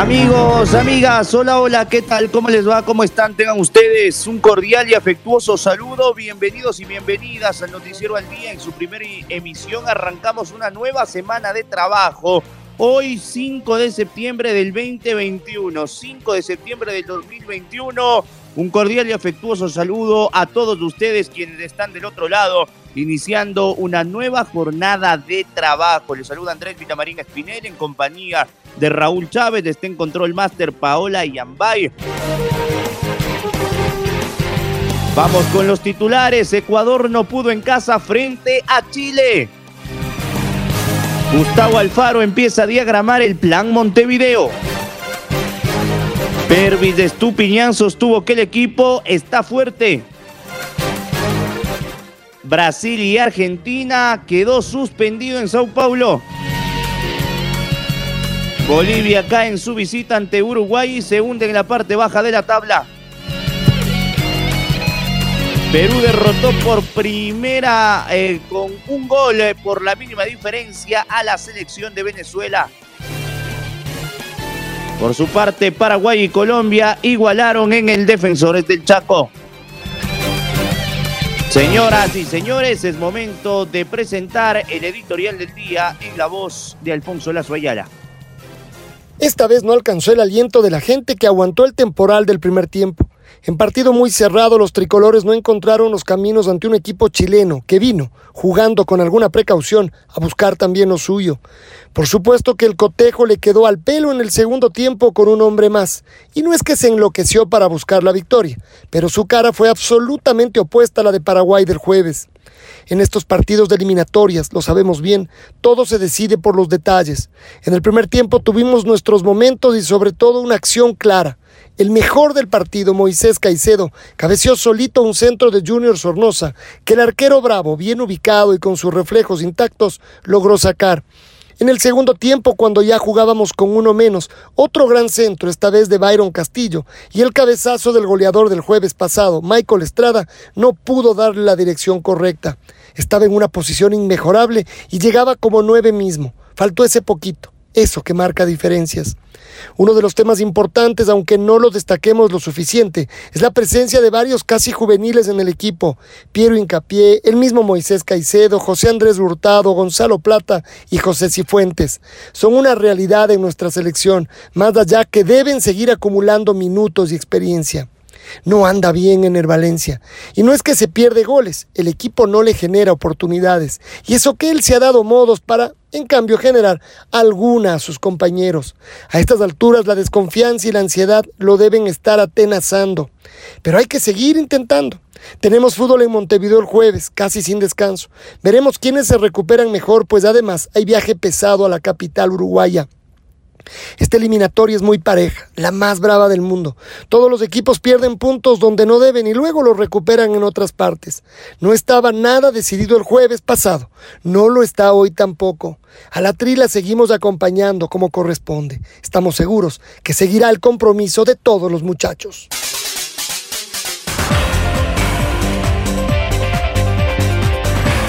Amigos, amigas, hola, hola, ¿qué tal? ¿Cómo les va? ¿Cómo están? Tengan ustedes un cordial y afectuoso saludo. Bienvenidos y bienvenidas al Noticiero al Día. En su primera emisión arrancamos una nueva semana de trabajo. Hoy 5 de septiembre del 2021, 5 de septiembre del 2021. Un cordial y afectuoso saludo a todos ustedes quienes están del otro lado iniciando una nueva jornada de trabajo. Les saluda Andrés Vitamarín Espinel en compañía de Raúl Chávez, está en Control Master Paola Yambay. Vamos con los titulares. Ecuador no pudo en casa frente a Chile. Gustavo Alfaro empieza a diagramar el plan Montevideo. Pervis de Estupiñán sostuvo que el equipo está fuerte. Brasil y Argentina quedó suspendido en Sao Paulo. Bolivia cae en su visita ante Uruguay y se hunde en la parte baja de la tabla. Perú derrotó por primera eh, con un gol eh, por la mínima diferencia a la selección de Venezuela. Por su parte, Paraguay y Colombia igualaron en el Defensores del Chaco. Señoras y señores, es momento de presentar el editorial del día en la voz de Alfonso Lazo Ayala. Esta vez no alcanzó el aliento de la gente que aguantó el temporal del primer tiempo. En partido muy cerrado, los tricolores no encontraron los caminos ante un equipo chileno que vino, jugando con alguna precaución, a buscar también lo suyo. Por supuesto que el cotejo le quedó al pelo en el segundo tiempo con un hombre más, y no es que se enloqueció para buscar la victoria, pero su cara fue absolutamente opuesta a la de Paraguay del jueves. En estos partidos de eliminatorias, lo sabemos bien, todo se decide por los detalles. En el primer tiempo tuvimos nuestros momentos y sobre todo una acción clara. El mejor del partido, Moisés Caicedo, cabeció solito un centro de Junior Sornosa, que el arquero bravo, bien ubicado y con sus reflejos intactos, logró sacar. En el segundo tiempo, cuando ya jugábamos con uno menos, otro gran centro, esta vez de Byron Castillo, y el cabezazo del goleador del jueves pasado, Michael Estrada, no pudo darle la dirección correcta. Estaba en una posición inmejorable y llegaba como nueve mismo. Faltó ese poquito, eso que marca diferencias. Uno de los temas importantes, aunque no lo destaquemos lo suficiente, es la presencia de varios casi juveniles en el equipo. Piero Incapié, el mismo Moisés Caicedo, José Andrés Hurtado, Gonzalo Plata y José Cifuentes. Son una realidad en nuestra selección, más allá que deben seguir acumulando minutos y experiencia no anda bien en el Valencia. Y no es que se pierde goles, el equipo no le genera oportunidades. Y eso que él se ha dado modos para, en cambio, generar alguna a sus compañeros. A estas alturas la desconfianza y la ansiedad lo deben estar atenazando. Pero hay que seguir intentando. Tenemos fútbol en Montevideo el jueves, casi sin descanso. Veremos quiénes se recuperan mejor, pues además hay viaje pesado a la capital uruguaya. Esta eliminatoria es muy pareja, la más brava del mundo. Todos los equipos pierden puntos donde no deben y luego los recuperan en otras partes. No estaba nada decidido el jueves pasado, no lo está hoy tampoco. A la trila seguimos acompañando como corresponde. Estamos seguros que seguirá el compromiso de todos los muchachos.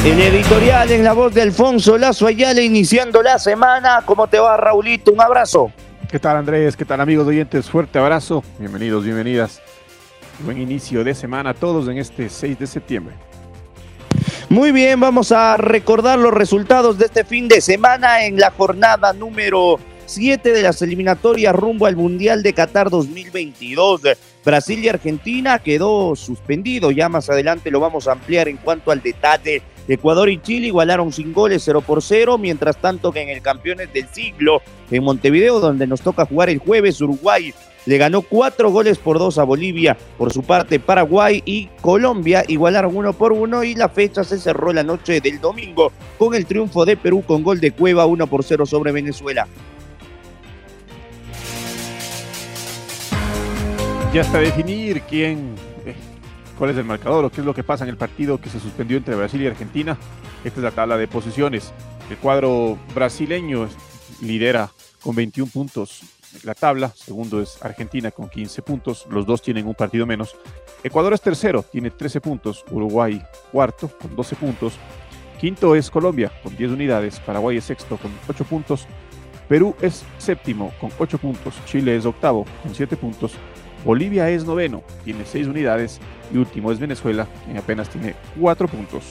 El editorial en la voz de Alfonso Lazo Ayala iniciando la semana. ¿Cómo te va, Raulito? Un abrazo. ¿Qué tal, Andrés? ¿Qué tal, amigos oyentes? Fuerte abrazo. Bienvenidos, bienvenidas. Buen inicio de semana a todos en este 6 de septiembre. Muy bien, vamos a recordar los resultados de este fin de semana en la jornada número 7 de las eliminatorias rumbo al Mundial de Qatar 2022. Brasil y Argentina quedó suspendido. Ya más adelante lo vamos a ampliar en cuanto al detalle Ecuador y Chile igualaron sin goles 0 por 0, mientras tanto que en el Campeones del Siglo en Montevideo, donde nos toca jugar el jueves, Uruguay le ganó cuatro goles por dos a Bolivia. Por su parte, Paraguay y Colombia igualaron uno por uno y la fecha se cerró la noche del domingo con el triunfo de Perú con gol de Cueva 1 por 0 sobre Venezuela. Ya hasta definir quién, cuál es el marcador o qué es lo que pasa en el partido que se suspendió entre Brasil y Argentina. Esta es la tabla de posiciones. El cuadro brasileño lidera con 21 puntos la tabla. Segundo es Argentina con 15 puntos. Los dos tienen un partido menos. Ecuador es tercero, tiene 13 puntos. Uruguay cuarto con 12 puntos. Quinto es Colombia con 10 unidades. Paraguay es sexto con 8 puntos. Perú es séptimo con 8 puntos. Chile es octavo con 7 puntos. Bolivia es noveno, tiene 6 unidades. Y último es Venezuela, quien apenas tiene 4 puntos.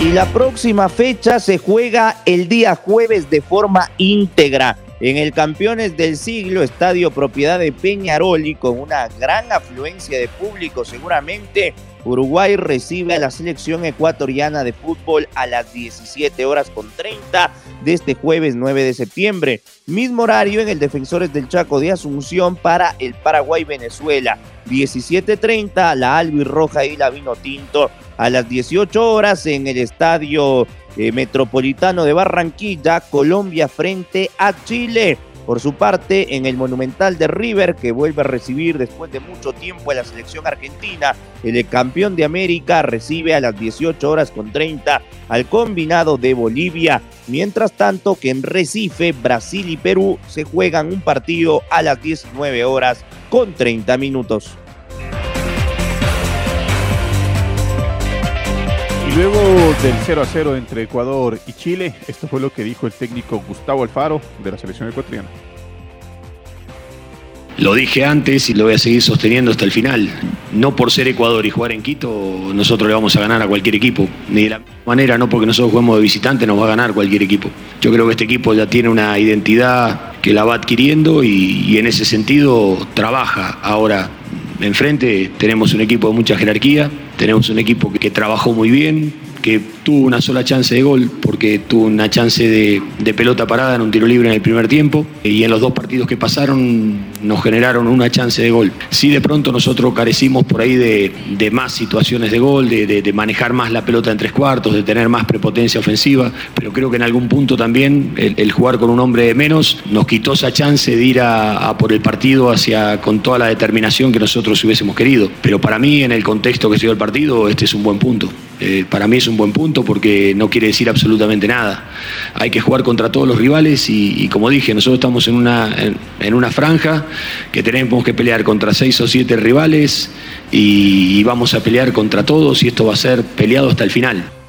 Y la próxima fecha se juega el día jueves de forma íntegra en el Campeones del Siglo, estadio propiedad de Peñaroli, con una gran afluencia de público seguramente. Uruguay recibe a la selección ecuatoriana de fútbol a las 17 horas con 30 de este jueves 9 de septiembre. Mismo horario en el Defensores del Chaco de Asunción para el Paraguay-Venezuela. 17.30 la Albirroja y la Vino Tinto a las 18 horas en el Estadio eh, Metropolitano de Barranquilla, Colombia frente a Chile. Por su parte, en el Monumental de River, que vuelve a recibir después de mucho tiempo a la selección argentina, el campeón de América recibe a las 18 horas con 30 al combinado de Bolivia. Mientras tanto que en Recife, Brasil y Perú se juegan un partido a las 19 horas con 30 minutos. Luego del 0 a 0 entre Ecuador y Chile, esto fue lo que dijo el técnico Gustavo Alfaro de la selección ecuatoriana. Lo dije antes y lo voy a seguir sosteniendo hasta el final. No por ser Ecuador y jugar en Quito, nosotros le vamos a ganar a cualquier equipo. Ni de la manera, no porque nosotros juguemos de visitante, nos va a ganar cualquier equipo. Yo creo que este equipo ya tiene una identidad que la va adquiriendo y en ese sentido trabaja. Ahora, enfrente tenemos un equipo de mucha jerarquía, tenemos un equipo que trabajó muy bien, que tuvo una sola chance de gol porque tuvo una chance de, pelota parada en un tiro libre en el primer tiempo y en los dos partidos que pasaron nos generaron una chance de gol. Sí, de pronto nosotros carecimos por ahí de, más situaciones de gol, de, manejar más la pelota en tres cuartos, de tener más prepotencia ofensiva, pero creo que en algún punto también el, jugar con un hombre de menos nos quitó esa chance de ir a, por el partido hacia con toda la determinación que nosotros hubiésemos querido. Pero para mí, en el contexto que se dio el partido, este es un buen punto. Eh, para mí es un buen punto porque no quiere decir absolutamente nada. Hay que jugar contra todos los rivales y, como dije, nosotros estamos en una, en, una franja que tenemos que pelear contra seis o siete rivales y vamos a pelear contra todos y esto va a ser peleado hasta el final.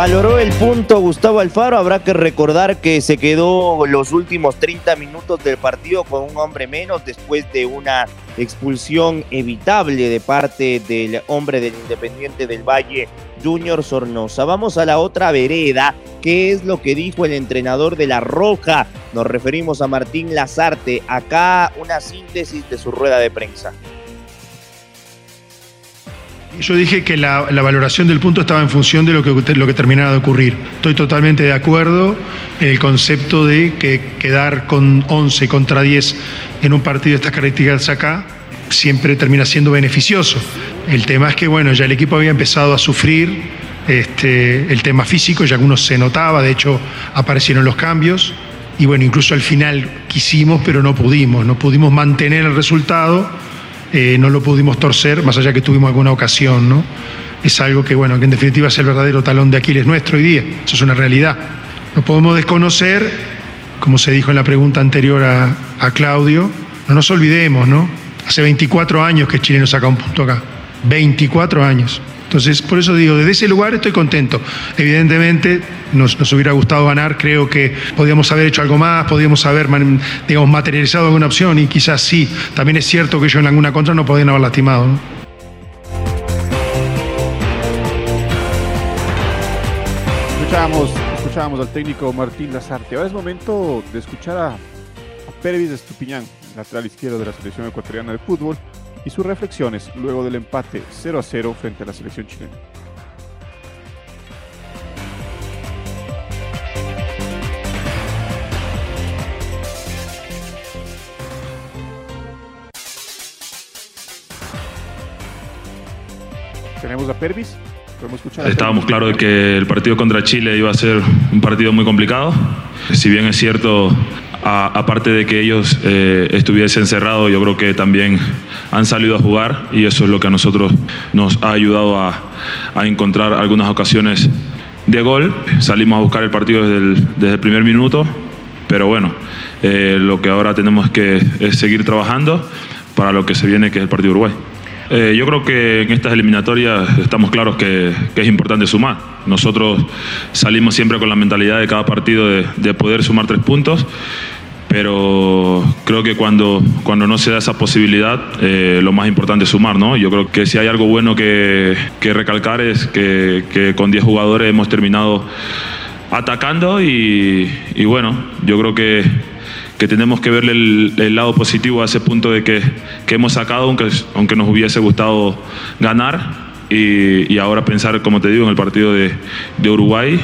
Valoró el punto Gustavo Alfaro. Habrá que recordar que se quedó los últimos 30 minutos del partido con un hombre menos después de una expulsión evitable de parte del hombre del Independiente del Valle, Junior Sornosa. Vamos a la otra vereda. ¿Qué es lo que dijo el entrenador de La Roja? Nos referimos a Martín Lazarte. Acá una síntesis de su rueda de prensa. Yo dije que la, valoración del punto estaba en función de lo que, lo que terminara de ocurrir. Estoy totalmente de acuerdo en el concepto de que quedar con 11 contra 10 en un partido de estas características acá siempre termina siendo beneficioso. El tema es que, bueno, ya el equipo había empezado a sufrir este, el tema físico, ya algunos se notaba, de hecho aparecieron los cambios. Y bueno, incluso al final quisimos, pero no pudimos, no pudimos mantener el resultado eh, no lo pudimos torcer, más allá que tuvimos alguna ocasión, ¿no? Es algo que, bueno, que en definitiva es el verdadero talón de Aquiles nuestro hoy día, eso es una realidad. No podemos desconocer, como se dijo en la pregunta anterior a, a Claudio, no nos olvidemos, ¿no? Hace 24 años que Chile nos saca un punto acá, 24 años. Entonces, por eso digo, desde ese lugar estoy contento. Evidentemente, nos, hubiera gustado ganar, creo que podíamos haber hecho algo más, podíamos haber, digamos, materializado alguna opción y quizás sí. También es cierto que ellos en alguna contra no podían haber lastimado. Escuchábamos, al técnico Martín Lazarte. Ahora es momento de escuchar a, a Pervis Estupiñán, lateral izquierdo de la selección ecuatoriana de fútbol, y sus reflexiones luego del empate 0 a 0 frente a la selección chilena. Tenemos a Pervis. Estábamos claros de que el partido contra Chile iba a ser un partido muy complicado. Si bien es cierto, aparte de que ellos eh, estuviesen cerrados, yo creo que también han salido a jugar y eso es lo que a nosotros nos ha ayudado a, encontrar algunas ocasiones de gol. Salimos a buscar el partido desde el, primer minuto, pero bueno, eh, lo que ahora tenemos que es seguir trabajando para lo que se viene, que es el partido Uruguay. Eh, yo creo que en estas eliminatorias estamos claros que, que es importante sumar. Nosotros salimos siempre con la mentalidad de cada partido de, de poder sumar tres puntos, pero creo que cuando, cuando no se da esa posibilidad, eh, lo más importante es sumar. ¿no? Yo creo que si hay algo bueno que, que recalcar es que, que con 10 jugadores hemos terminado atacando y, y bueno, yo creo que, que tenemos que verle el, lado positivo a ese punto de que, que hemos sacado, aunque, aunque nos hubiese gustado ganar. Y, y ahora pensar, como te digo, en el partido de, de Uruguay.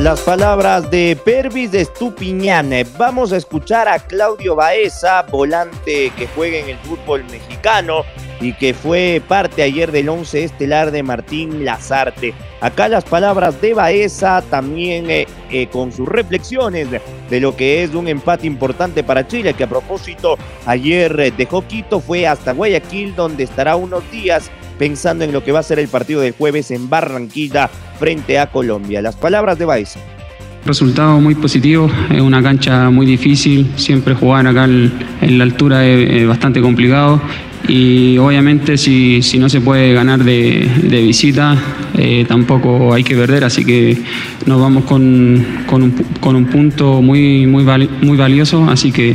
Las palabras de Pervis de Estupiñán. Vamos a escuchar a Claudio Baeza, volante que juega en el fútbol mexicano y que fue parte ayer del once estelar de Martín Lazarte. Acá las palabras de Baeza también eh, eh, con sus reflexiones de, lo que es un empate importante para Chile, que a propósito ayer eh, dejó Quito, fue hasta Guayaquil, donde estará unos días pensando en lo que va a ser el partido del jueves en Barranquilla frente a Colombia. Las palabras de Baeza. Resultado muy positivo, es una cancha muy difícil, siempre jugar acá en la altura es, bastante complicado y obviamente si, si no se puede ganar de, de visita eh, tampoco hay que perder, así que nos vamos con, con, un, punto muy, muy, muy valioso, así que,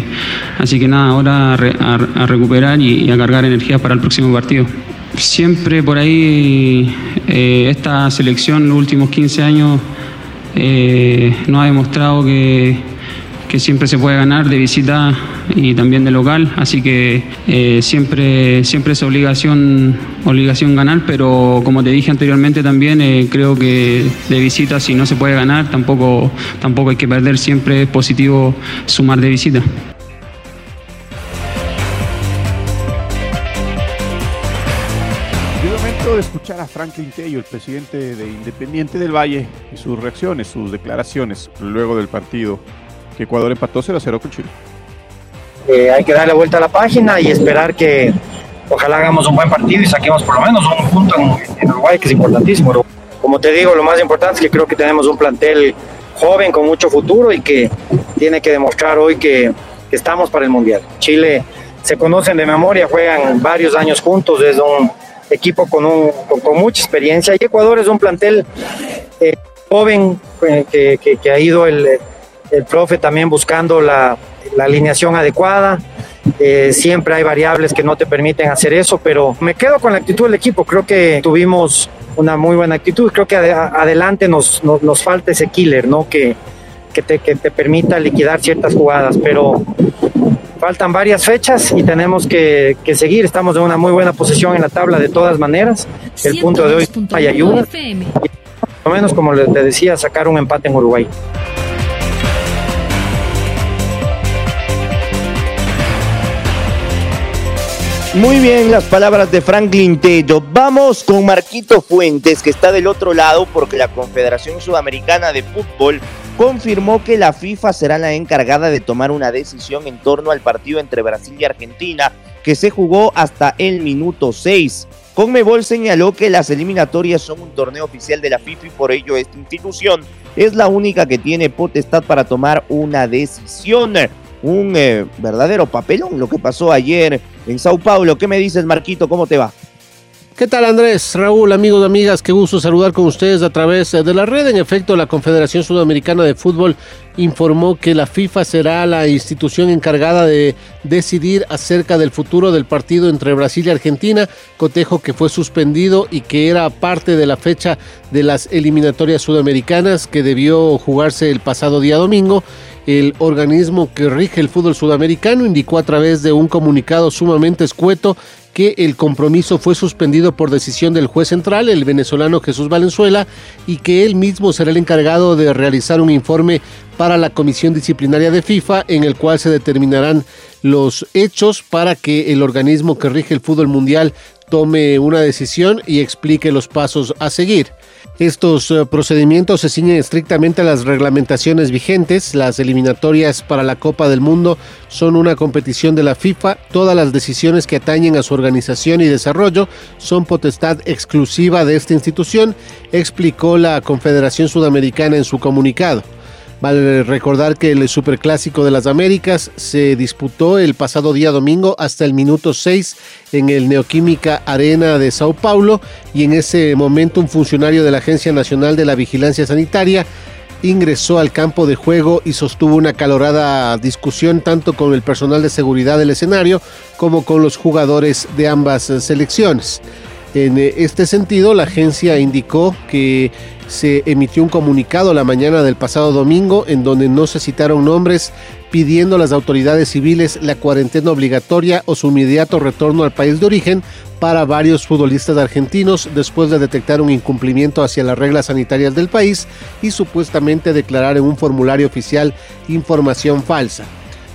así que nada, ahora a recuperar y, y a cargar energía para el próximo partido. Siempre por ahí eh, esta selección los últimos 15 años eh, nos ha demostrado que, que siempre se puede ganar de visita y también de local, así que eh, siempre, siempre es obligación, obligación ganar, pero como te dije anteriormente también, eh, creo que de visita si no se puede ganar tampoco, tampoco hay que perder, siempre es positivo sumar de visita. De escuchar a Franklin Tello, el presidente de Independiente del Valle, y sus reacciones, sus declaraciones luego del partido que Ecuador empató 0 a 0 con Chile. Eh, hay que darle vuelta a la página y esperar que ojalá hagamos un buen partido y saquemos por lo menos un punto en, en Uruguay, que es importantísimo. Como te digo, lo más importante es que creo que tenemos un plantel joven con mucho futuro y que tiene que demostrar hoy que, que estamos para el Mundial. Chile se conocen de memoria, juegan varios años juntos, es un equipo con, un, con, con mucha experiencia y Ecuador es un plantel eh, joven eh, que, que- que ha ido el, el profe también buscando la, la alineación adecuada. Eh, siempre hay variables que no te permiten hacer eso, pero me quedo con la actitud del equipo. Creo que tuvimos una muy buena actitud. Creo que ade- adelante nos, nos, nos falta ese killer, ¿no? Que, que, te, que te permita liquidar ciertas jugadas, pero faltan varias fechas y tenemos que, que seguir. Estamos en una muy buena posición en la tabla de todas maneras. El punto de hoy hay ayuda. Por lo menos, como les te decía, sacar un empate en Uruguay. Muy bien las palabras de Franklin Tello. Vamos con Marquito Fuentes, que está del otro lado porque la Confederación Sudamericana de Fútbol confirmó que la FIFA será la encargada de tomar una decisión en torno al partido entre Brasil y Argentina, que se jugó hasta el minuto 6. Conmebol señaló que las eliminatorias son un torneo oficial de la FIFA y por ello esta institución es la única que tiene potestad para tomar una decisión. Un eh, verdadero papelón lo que pasó ayer en Sao Paulo. ¿Qué me dices, Marquito? ¿Cómo te va? ¿Qué tal Andrés, Raúl, amigos, amigas? Qué gusto saludar con ustedes a través de la red. En efecto, la Confederación Sudamericana de Fútbol informó que la FIFA será la institución encargada de decidir acerca del futuro del partido entre Brasil y Argentina, cotejo que fue suspendido y que era parte de la fecha de las eliminatorias sudamericanas que debió jugarse el pasado día domingo. El organismo que rige el fútbol sudamericano indicó a través de un comunicado sumamente escueto que el compromiso fue suspendido por decisión del juez central, el venezolano Jesús Valenzuela, y que él mismo será el encargado de realizar un informe para la Comisión Disciplinaria de FIFA en el cual se determinarán los hechos para que el organismo que rige el fútbol mundial tome una decisión y explique los pasos a seguir. Estos eh, procedimientos se ciñen estrictamente a las reglamentaciones vigentes. Las eliminatorias para la Copa del Mundo son una competición de la FIFA. Todas las decisiones que atañen a su organización y desarrollo son potestad exclusiva de esta institución, explicó la Confederación Sudamericana en su comunicado. Vale recordar que el Superclásico de las Américas se disputó el pasado día domingo hasta el minuto 6 en el Neoquímica Arena de Sao Paulo y en ese momento un funcionario de la Agencia Nacional de la Vigilancia Sanitaria ingresó al campo de juego y sostuvo una calorada discusión tanto con el personal de seguridad del escenario como con los jugadores de ambas selecciones. En este sentido, la agencia indicó que se emitió un comunicado la mañana del pasado domingo en donde no se citaron nombres pidiendo a las autoridades civiles la cuarentena obligatoria o su inmediato retorno al país de origen para varios futbolistas argentinos después de detectar un incumplimiento hacia las reglas sanitarias del país y supuestamente declarar en un formulario oficial información falsa.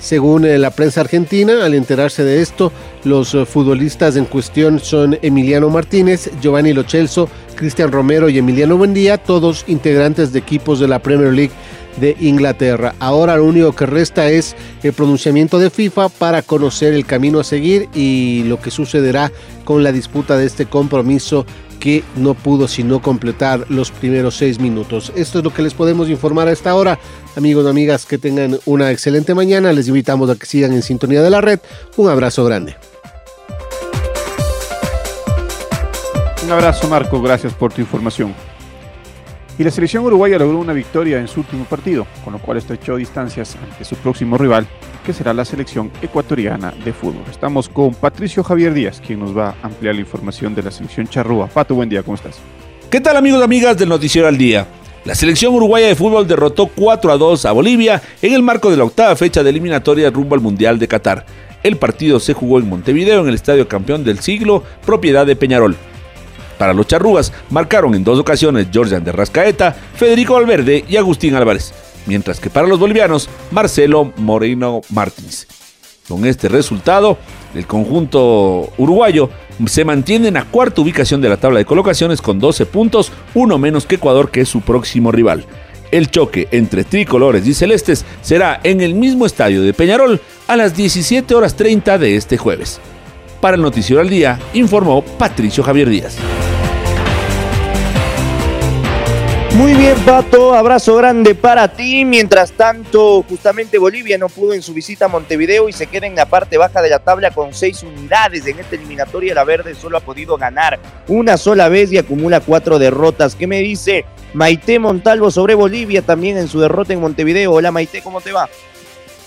Según eh, la prensa argentina, al enterarse de esto, los eh, futbolistas en cuestión son Emiliano Martínez, Giovanni Lochelso, Cristian Romero y Emiliano Buendía, todos integrantes de equipos de la Premier League de Inglaterra. Ahora lo único que resta es el pronunciamiento de FIFA para conocer el camino a seguir y lo que sucederá con la disputa de este compromiso que no pudo sino completar los primeros seis minutos. Esto es lo que les podemos informar a esta hora. Amigos y amigas, que tengan una excelente mañana. Les invitamos a que sigan en sintonía de la red. Un abrazo grande. Un abrazo Marco, gracias por tu información. Y la selección uruguaya logró una victoria en su último partido, con lo cual estrechó distancias ante su próximo rival, que será la selección ecuatoriana de fútbol. Estamos con Patricio Javier Díaz, quien nos va a ampliar la información de la selección charrúa. Pato, buen día, ¿cómo estás? ¿Qué tal amigos y amigas del Noticiero al Día? La selección uruguaya de fútbol derrotó 4 a 2 a Bolivia en el marco de la octava fecha de eliminatoria rumbo al Mundial de Qatar. El partido se jugó en Montevideo en el Estadio Campeón del Siglo, propiedad de Peñarol. Para los charrúas marcaron en dos ocasiones Georgian de Rascaeta, Federico Valverde y Agustín Álvarez, mientras que para los bolivianos Marcelo Moreno Martins. Con este resultado, el conjunto uruguayo se mantiene en la cuarta ubicación de la tabla de colocaciones con 12 puntos, uno menos que Ecuador que es su próximo rival. El choque entre tricolores y celestes será en el mismo estadio de Peñarol a las 17 horas 30 de este jueves. Para el Noticiero al Día, informó Patricio Javier Díaz. Muy bien, Pato, abrazo grande para ti. Mientras tanto, justamente Bolivia no pudo en su visita a Montevideo y se queda en la parte baja de la tabla con seis unidades. En esta eliminatoria, la Verde solo ha podido ganar una sola vez y acumula cuatro derrotas. ¿Qué me dice Maite Montalvo sobre Bolivia también en su derrota en Montevideo? Hola Maite, ¿cómo te va?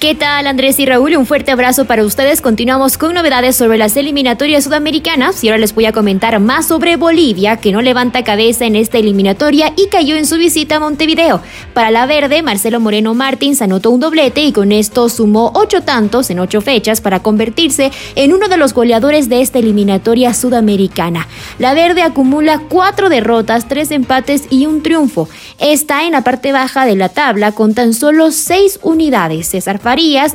¿Qué tal Andrés y Raúl? Un fuerte abrazo para ustedes. Continuamos con novedades sobre las eliminatorias sudamericanas y ahora les voy a comentar más sobre Bolivia, que no levanta cabeza en esta eliminatoria y cayó en su visita a Montevideo. Para la verde, Marcelo Moreno Martins anotó un doblete y con esto sumó ocho tantos en ocho fechas para convertirse en uno de los goleadores de esta eliminatoria sudamericana. La verde acumula cuatro derrotas, tres empates y un triunfo. Está en la parte baja de la tabla con tan solo seis unidades. César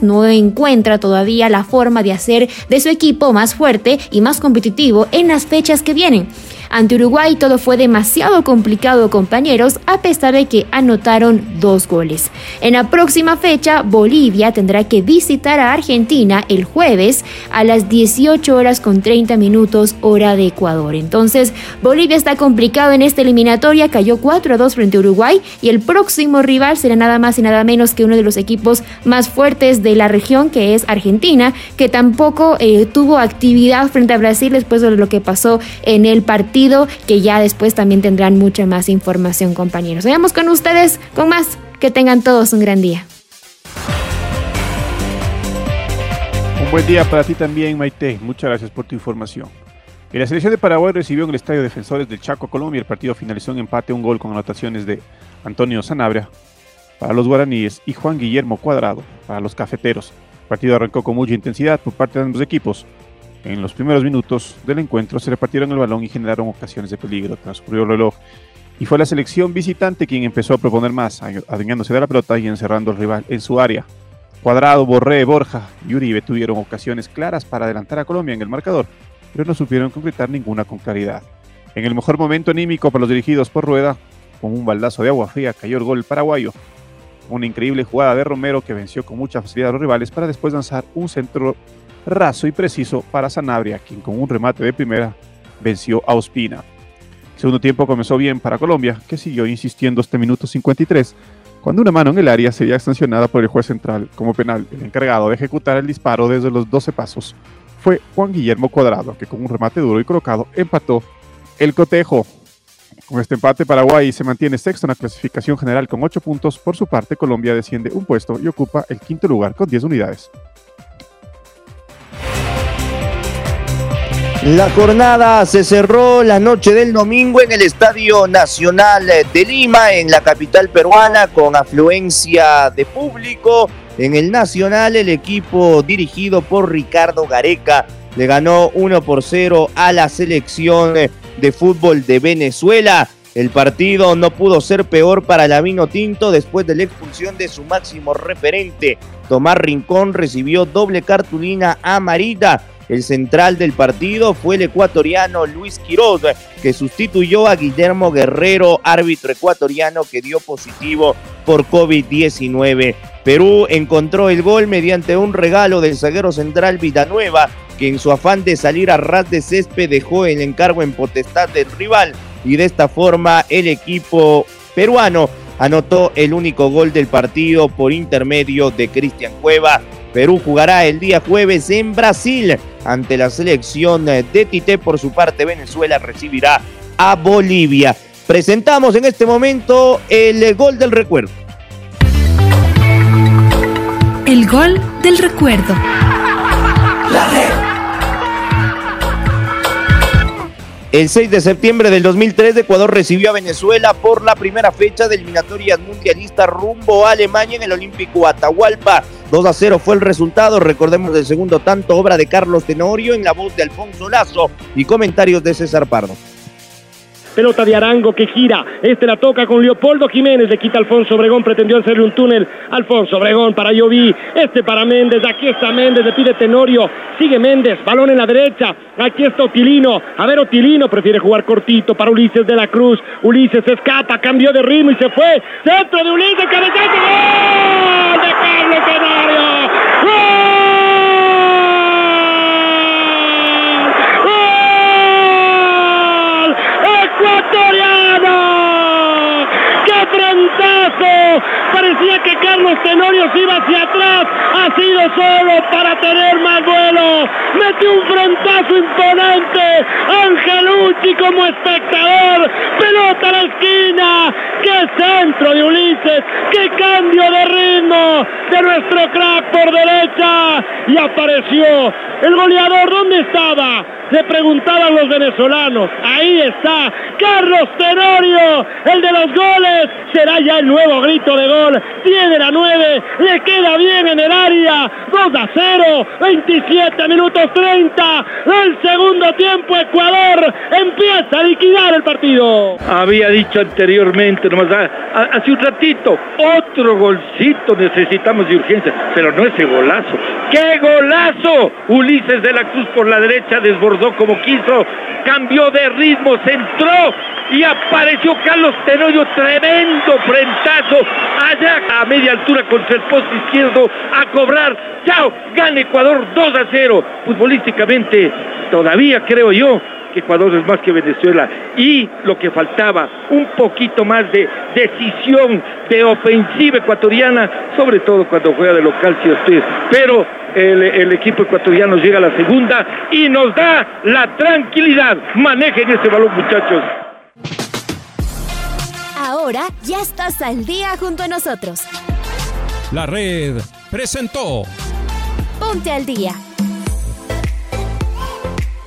no encuentra todavía la forma de hacer de su equipo más fuerte y más competitivo en las fechas que vienen. Ante Uruguay todo fue demasiado complicado, compañeros, a pesar de que anotaron dos goles. En la próxima fecha, Bolivia tendrá que visitar a Argentina el jueves a las 18 horas con 30 minutos hora de Ecuador. Entonces, Bolivia está complicado en esta eliminatoria, cayó 4 a 2 frente a Uruguay y el próximo rival será nada más y nada menos que uno de los equipos más fuertes de la región, que es Argentina, que tampoco eh, tuvo actividad frente a Brasil después de lo que pasó en el partido, que ya después también tendrán mucha más información, compañeros. Vayamos con ustedes con más. Que tengan todos un gran día. Un buen día para ti también, Maite. Muchas gracias por tu información. la selección de Paraguay recibió en el Estadio Defensores del Chaco, Colombia. El partido finalizó en empate, un gol con anotaciones de Antonio Sanabria para los guaraníes y Juan Guillermo Cuadrado para los cafeteros. El partido arrancó con mucha intensidad por parte de ambos equipos. En los primeros minutos del encuentro se repartieron el balón y generaron ocasiones de peligro. Transcurrió el reloj y fue la selección visitante quien empezó a proponer más, adueñándose de la pelota y encerrando al rival en su área. Cuadrado, Borré, Borja y Uribe tuvieron ocasiones claras para adelantar a Colombia en el marcador, pero no supieron concretar ninguna con claridad. En el mejor momento anímico para los dirigidos por Rueda, con un baldazo de agua fría cayó el gol paraguayo. Una increíble jugada de Romero que venció con mucha facilidad a los rivales para después lanzar un centro raso y preciso para Sanabria, quien con un remate de primera venció a Ospina. El segundo tiempo comenzó bien para Colombia, que siguió insistiendo hasta minuto 53, cuando una mano en el área sería sancionada por el juez central como penal. El encargado de ejecutar el disparo desde los 12 pasos fue Juan Guillermo Cuadrado, que con un remate duro y colocado empató el cotejo. Con este empate, Paraguay se mantiene sexto en la clasificación general con 8 puntos. Por su parte, Colombia desciende un puesto y ocupa el quinto lugar con 10 unidades. La jornada se cerró la noche del domingo en el Estadio Nacional de Lima, en la capital peruana, con afluencia de público. En el Nacional, el equipo dirigido por Ricardo Gareca le ganó 1 por 0 a la selección de fútbol de Venezuela. El partido no pudo ser peor para la Vino Tinto después de la expulsión de su máximo referente. Tomás Rincón recibió doble cartulina amarilla. El central del partido fue el ecuatoriano Luis Quiroz, que sustituyó a Guillermo Guerrero, árbitro ecuatoriano que dio positivo por COVID-19. Perú encontró el gol mediante un regalo del zaguero central Villanueva, que en su afán de salir a ras de césped dejó el encargo en potestad del rival y de esta forma el equipo peruano anotó el único gol del partido por intermedio de Cristian Cueva. Perú jugará el día jueves en Brasil ante la selección de Tite. Por su parte, Venezuela recibirá a Bolivia. Presentamos en este momento el gol del recuerdo. El gol del recuerdo. El 6 de septiembre del 2003, Ecuador recibió a Venezuela por la primera fecha de eliminatorias mundialistas rumbo a Alemania en el Olímpico Atahualpa. 2 a 0 fue el resultado. Recordemos el segundo tanto, obra de Carlos Tenorio en la voz de Alfonso Lazo y comentarios de César Pardo. Pelota de Arango que gira. Este la toca con Leopoldo Jiménez. Le quita Alfonso Obregón. Pretendió hacerle un túnel. Alfonso Obregón para Lloví. Este para Méndez. Aquí está Méndez. Le pide Tenorio. Sigue Méndez. Balón en la derecha. Aquí está Otilino. A ver, Otilino prefiere jugar cortito para Ulises de la Cruz. Ulises escapa. Cambió de ritmo y se fue. Centro de Ulises. Cabezazo. ¡Gol! De Carlos Tenorio. ¡Gol! ecuatoriano. ¡Qué frentazo! Parecía que Iba hacia atrás. Ha sido solo para tener más vuelo. Metió un frentazo imponente. Angelucci como espectador. Pelota a la esquina. ¡Qué centro de Ulises! ¡Qué cambio de ritmo de nuestro crack por derecha! Y apareció el goleador. ¿Dónde estaba? Le preguntaban los venezolanos. Ahí está Carlos Tenorio, el de los goles. Será ya el nuevo grito de gol. Tiene la 9, le queda bien en el área. 2 a 0, 27 minutos 30. El segundo tiempo, Ecuador empieza a liquidar el partido. Había dicho anteriormente, nomás hace un ratito, otro golcito necesitamos de urgencia, pero no ese golazo. ¡Qué golazo! Ulises de la Cruz por la derecha desbordó como quiso, cambió de ritmo, centró y apareció Carlos Tenorio, tremendo frentazo allá a media altura contra el poste izquierdo a cobrar. Chao, gana Ecuador 2 a 0. Futbolísticamente, todavía creo yo que Ecuador es más que Venezuela. Y lo que faltaba, un poquito más de decisión, de ofensiva ecuatoriana, sobre todo cuando juega de local, si usted. Pero el, el equipo ecuatoriano llega a la segunda y nos da la tranquilidad. Manejen ese balón, muchachos. Ahora ya estás al día junto a nosotros. La red presentó Ponte al día.